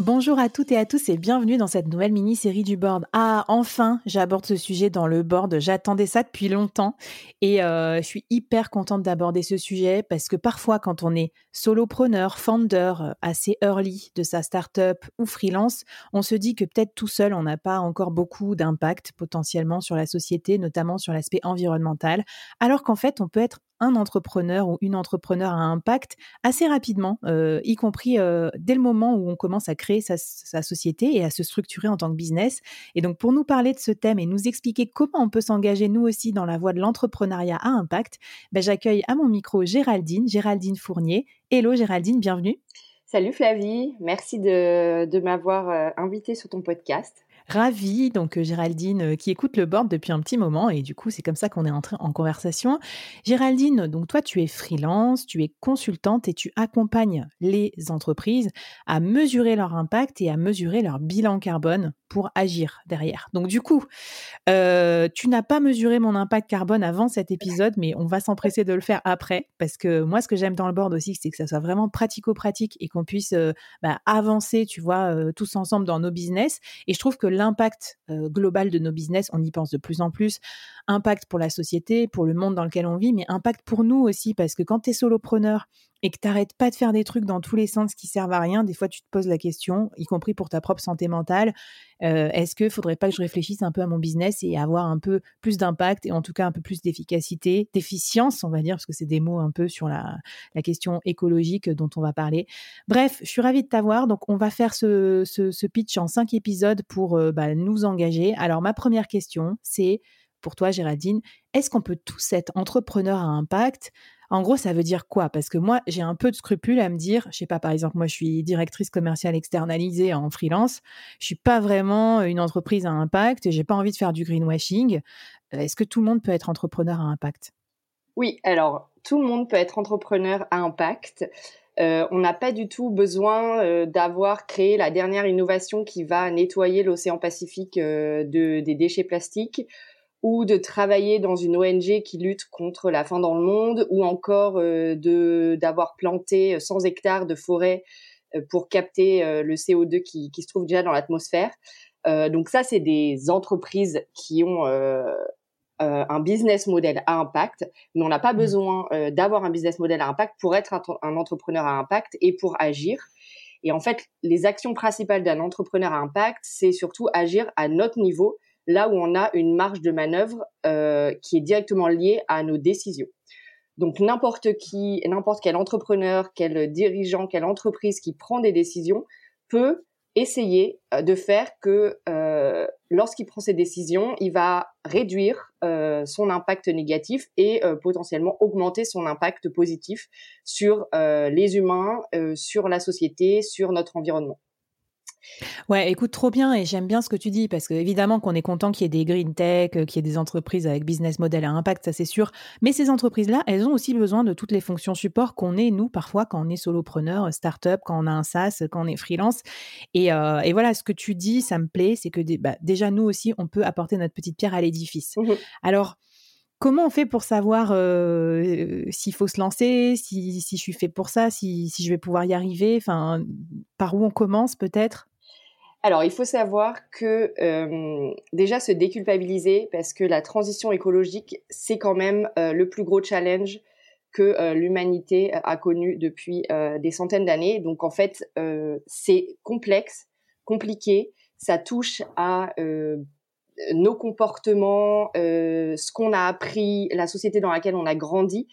Bonjour à toutes et à tous et bienvenue dans cette nouvelle mini-série du board. Ah, enfin, j'aborde ce sujet dans le board. J'attendais ça depuis longtemps et euh, je suis hyper contente d'aborder ce sujet parce que parfois, quand on est solopreneur, founder, euh, assez early de sa startup ou freelance, on se dit que peut-être tout seul, on n'a pas encore beaucoup d'impact potentiellement sur la société, notamment sur l'aspect environnemental, alors qu'en fait, on peut être un entrepreneur ou une entrepreneur à impact assez rapidement, euh, y compris euh, dès le moment où on commence à créer sa, société et à se structurer en tant que business. Et donc pour nous parler de ce thème et nous expliquer comment on peut s'engager nous aussi dans la voie de l'entrepreneuriat à impact, ben, j'accueille à mon micro Géraldine, Géraldine Fournier. Hello Géraldine, bienvenue. Salut Flavie, merci de, de m'avoir euh, invité sur ton podcast ravie, donc euh, Géraldine, euh, qui écoute le board depuis un petit moment, et du coup, c'est comme ça qu'on est entré en conversation. Géraldine, donc toi, tu es freelance, tu es consultante et tu accompagnes les entreprises à mesurer leur impact et à mesurer leur bilan carbone pour agir derrière. Donc du coup, euh, tu n'as pas mesuré mon impact carbone avant cet épisode, mais on va s'empresser de le faire après, parce que moi, ce que j'aime dans le board aussi, c'est que ça soit vraiment pratico-pratique et qu'on puisse bah, avancer, tu vois, tous ensemble dans nos business. Et je trouve que l'impact global de nos business, on y pense de plus en plus, impact pour la société, pour le monde dans lequel on vit, mais impact pour nous aussi, parce que quand tu es solopreneur et que tu n'arrêtes pas de faire des trucs dans tous les sens qui servent à rien, des fois tu te poses la question, y compris pour ta propre santé mentale, est-ce qu'il faudrait pas que je réfléchisse un peu à mon business et avoir un peu plus d'impact et en tout cas un peu plus d'efficacité, d'efficience, on va dire, parce que c'est des mots un peu sur la, question écologique dont on va parler. Bref, je suis ravie de t'avoir. Donc, on va faire ce, pitch en cinq épisodes pour bah, nous engager. Alors, ma première question, c'est pour toi, Géraldine, est-ce qu'on peut tous être entrepreneurs à impact? En gros, ça veut dire quoi? Parce que moi, j'ai un peu de scrupule à me dire, je sais pas, par exemple, moi, je suis directrice commerciale externalisée en freelance. Je suis pas vraiment une entreprise à impact j'ai pas envie de faire du greenwashing. Euh, est-ce que tout le monde peut être entrepreneur à impact? Oui, alors tout le monde peut être entrepreneur à impact. Euh, on n'a pas du tout besoin euh, d'avoir créé la dernière innovation qui va nettoyer l'océan Pacifique de, des déchets plastiques ou de travailler dans une ONG qui lutte contre la faim dans le monde, ou encore euh, de d'avoir planté 100 hectares de forêt euh, pour capter euh, le CO2 qui, qui, se trouve déjà dans l'atmosphère. donc ça, c'est des entreprises qui ont un business model à impact, mais on n'a pas mmh. besoin d'avoir un business model à impact pour être un, un, entrepreneur à impact et pour agir. Et en fait, les actions principales d'un entrepreneur à impact, c'est surtout agir à notre niveau, là où on a une marge de manœuvre euh, qui est directement liée à nos décisions. Donc n'importe qui, n'importe quel entrepreneur, quel dirigeant, quelle entreprise qui prend des décisions peut essayer euh, de faire que euh, lorsqu'il prend ses décisions, il va réduire son impact négatif et potentiellement augmenter son impact positif sur les humains, sur la société, sur notre environnement. Ouais, écoute, trop bien et j'aime bien ce que tu dis parce que évidemment qu'on est content qu'il y ait des green tech, euh, qu'il y ait des entreprises avec business model à impact, ça c'est sûr. Mais ces entreprises-là, elles ont aussi besoin de toutes les fonctions support qu'on est, nous, parfois, quand on est solopreneur, euh, start-up, quand on a un SaaS, quand on est freelance. Et, euh, et voilà, ce que tu dis, ça me plaît, c'est que bah, déjà, nous aussi, on peut apporter notre petite pierre à l'édifice. Mmh Alors, Comment on fait pour savoir s'il faut se lancer, si, si, je suis fait pour ça, si, si je vais pouvoir y arriver? Enfin, par où on commence peut-être? Alors, il faut savoir que euh, déjà se déculpabiliser parce que la transition écologique, c'est quand même euh, le plus gros challenge que euh, l'humanité a connu depuis des centaines d'années. Donc, en fait, c'est complexe, compliqué. Ça touche à nos comportements, ce qu'on a appris, la société dans laquelle on a grandi.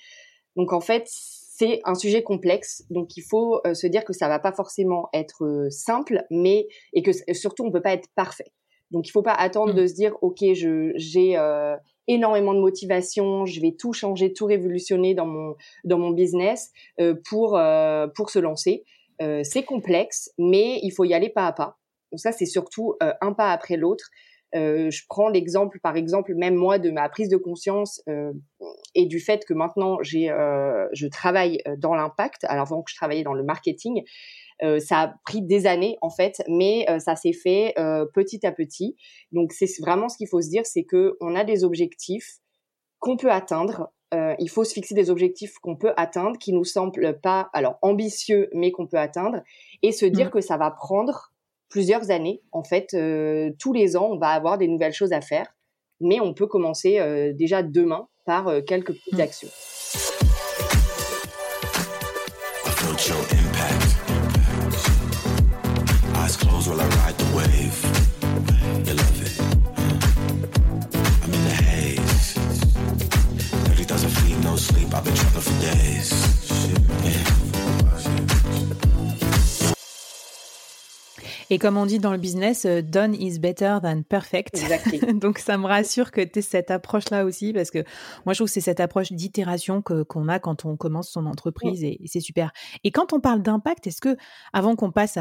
Donc, en fait, c'est un sujet complexe, donc il faut euh, se dire que ça va pas forcément être euh, simple, mais et que surtout on peut pas être parfait. Donc il faut pas attendre mmh. de se dire ok je j'ai euh, énormément de motivation, je vais tout changer, tout révolutionner dans mon dans mon business pour pour se lancer. c'est complexe, mais il faut y aller pas à pas. Donc ça c'est surtout un pas après l'autre. Euh, je prends l'exemple, par exemple, même moi, de ma prise de conscience euh, et du fait que maintenant j'ai, euh, je travaille dans l'impact. Alors avant que je travaillais dans le marketing, ça a pris des années en fait, mais ça s'est fait petit à petit. Donc c'est vraiment ce qu'il faut se dire, c'est que on a des objectifs qu'on peut atteindre. il faut se fixer des objectifs qu'on peut atteindre, qui nous semblent pas alors ambitieux, mais qu'on peut atteindre, et se dire mmh. que ça va prendre plusieurs années. En fait, euh, tous les ans, on va avoir des nouvelles choses à faire, mais on peut commencer euh, déjà demain par euh, quelques petites mmh. Et comme on dit dans le business, euh, done is better than perfect. Donc ça me rassure que tu aies cette approche-là aussi, parce que moi je trouve que c'est cette approche d'itération qu'on a quand on commence son entreprise et, c'est super. Et quand on parle d'impact, est-ce que, avant qu'on passe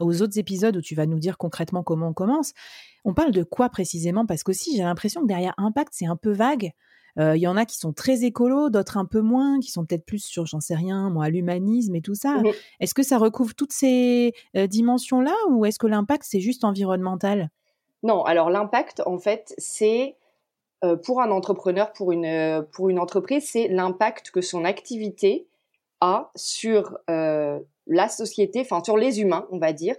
aux autres épisodes où tu vas nous dire concrètement comment on commence, on parle de quoi précisément? Parce qu'aussi j'ai l'impression que derrière impact, c'est un peu vague. Euh, il y en a qui sont très écolos, d'autres un peu moins, qui sont peut-être plus sur, j'en sais rien, moi, l'humanisme et tout ça. Mmh est-ce que ça recouvre toutes ces euh, dimensions-là ou est-ce que l'impact, c'est juste environnemental? Non, alors l'impact, en fait, c'est euh, pour un entrepreneur, pour une, pour une entreprise, c'est l'impact que son activité a sur la société, enfin sur les humains, on va dire,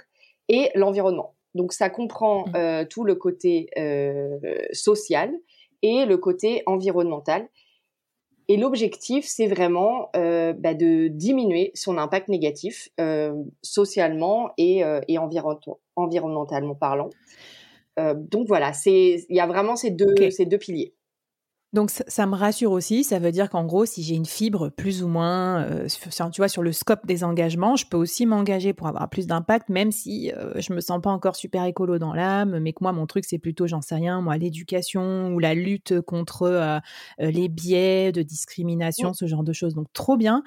et l'environnement. Donc ça comprend mmh. tout le côté social, et le côté environnemental. Et l'objectif, c'est vraiment euh, bah, de diminuer son impact négatif euh, socialement et, euh, et environnementalement parlant. donc voilà, il y a vraiment ces deux, ces deux piliers. Donc ça, me rassure aussi, ça veut dire qu'en gros, si j'ai une fibre plus ou moins, euh, sur, tu vois, sur le scope des engagements, je peux aussi m'engager pour avoir plus d'impact, même si euh, je me sens pas encore super écolo dans l'âme, mais que moi, mon truc, c'est plutôt, j'en sais rien, moi, l'éducation ou la lutte contre euh, les biais de discrimination, ce genre de choses. Donc trop bien.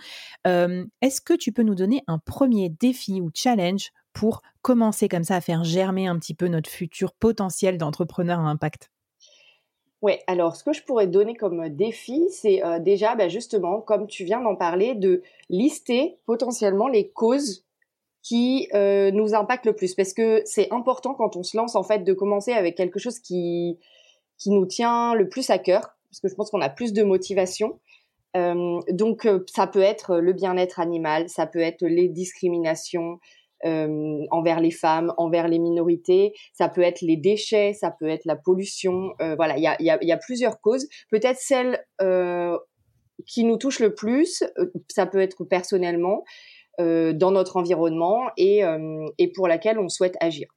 Est-ce que tu peux nous donner un premier défi ou challenge pour commencer comme ça à faire germer un petit peu notre futur potentiel d'entrepreneur à impact? Ouais, alors ce que je pourrais donner comme défi, c'est euh, déjà bah, justement, comme tu viens d'en parler, de lister potentiellement les causes qui euh, nous impactent le plus. Parce que c'est important quand on se lance, en fait, de commencer avec quelque chose qui, qui nous tient le plus à cœur, parce que je pense qu'on a plus de motivation. Euh, donc ça peut être le bien-être animal, ça peut être les discriminations, euh, envers les femmes, envers les minorités. Ça peut être les déchets, ça peut être la pollution. Euh, voilà, il y a, y, a, y a, plusieurs causes. Peut-être celle euh, qui nous touche le plus, euh, ça peut être personnellement euh, dans notre environnement et, et pour laquelle on souhaite agir.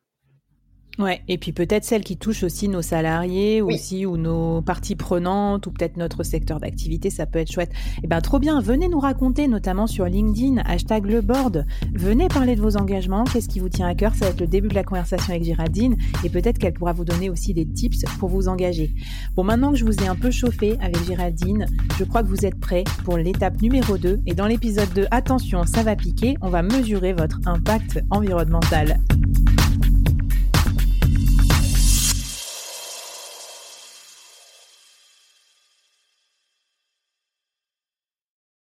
Ouais, et puis peut-être celle qui touche aussi nos salariés aussi ou nos parties prenantes ou peut-être notre secteur d'activité, ça peut être chouette. Eh ben trop bien, venez nous raconter notamment sur LinkedIn, hashtag le board. Venez parler de vos engagements, qu'est-ce qui vous tient à cœur, ça va être le début de la conversation avec Géraldine et peut-être qu'elle pourra vous donner aussi des tips pour vous engager. Bon, maintenant que je vous ai un peu chauffé avec Géraldine, je crois que vous êtes prêts pour l'étape numéro 2 et dans l'épisode 2, attention, ça va piquer, on va mesurer votre impact environnemental.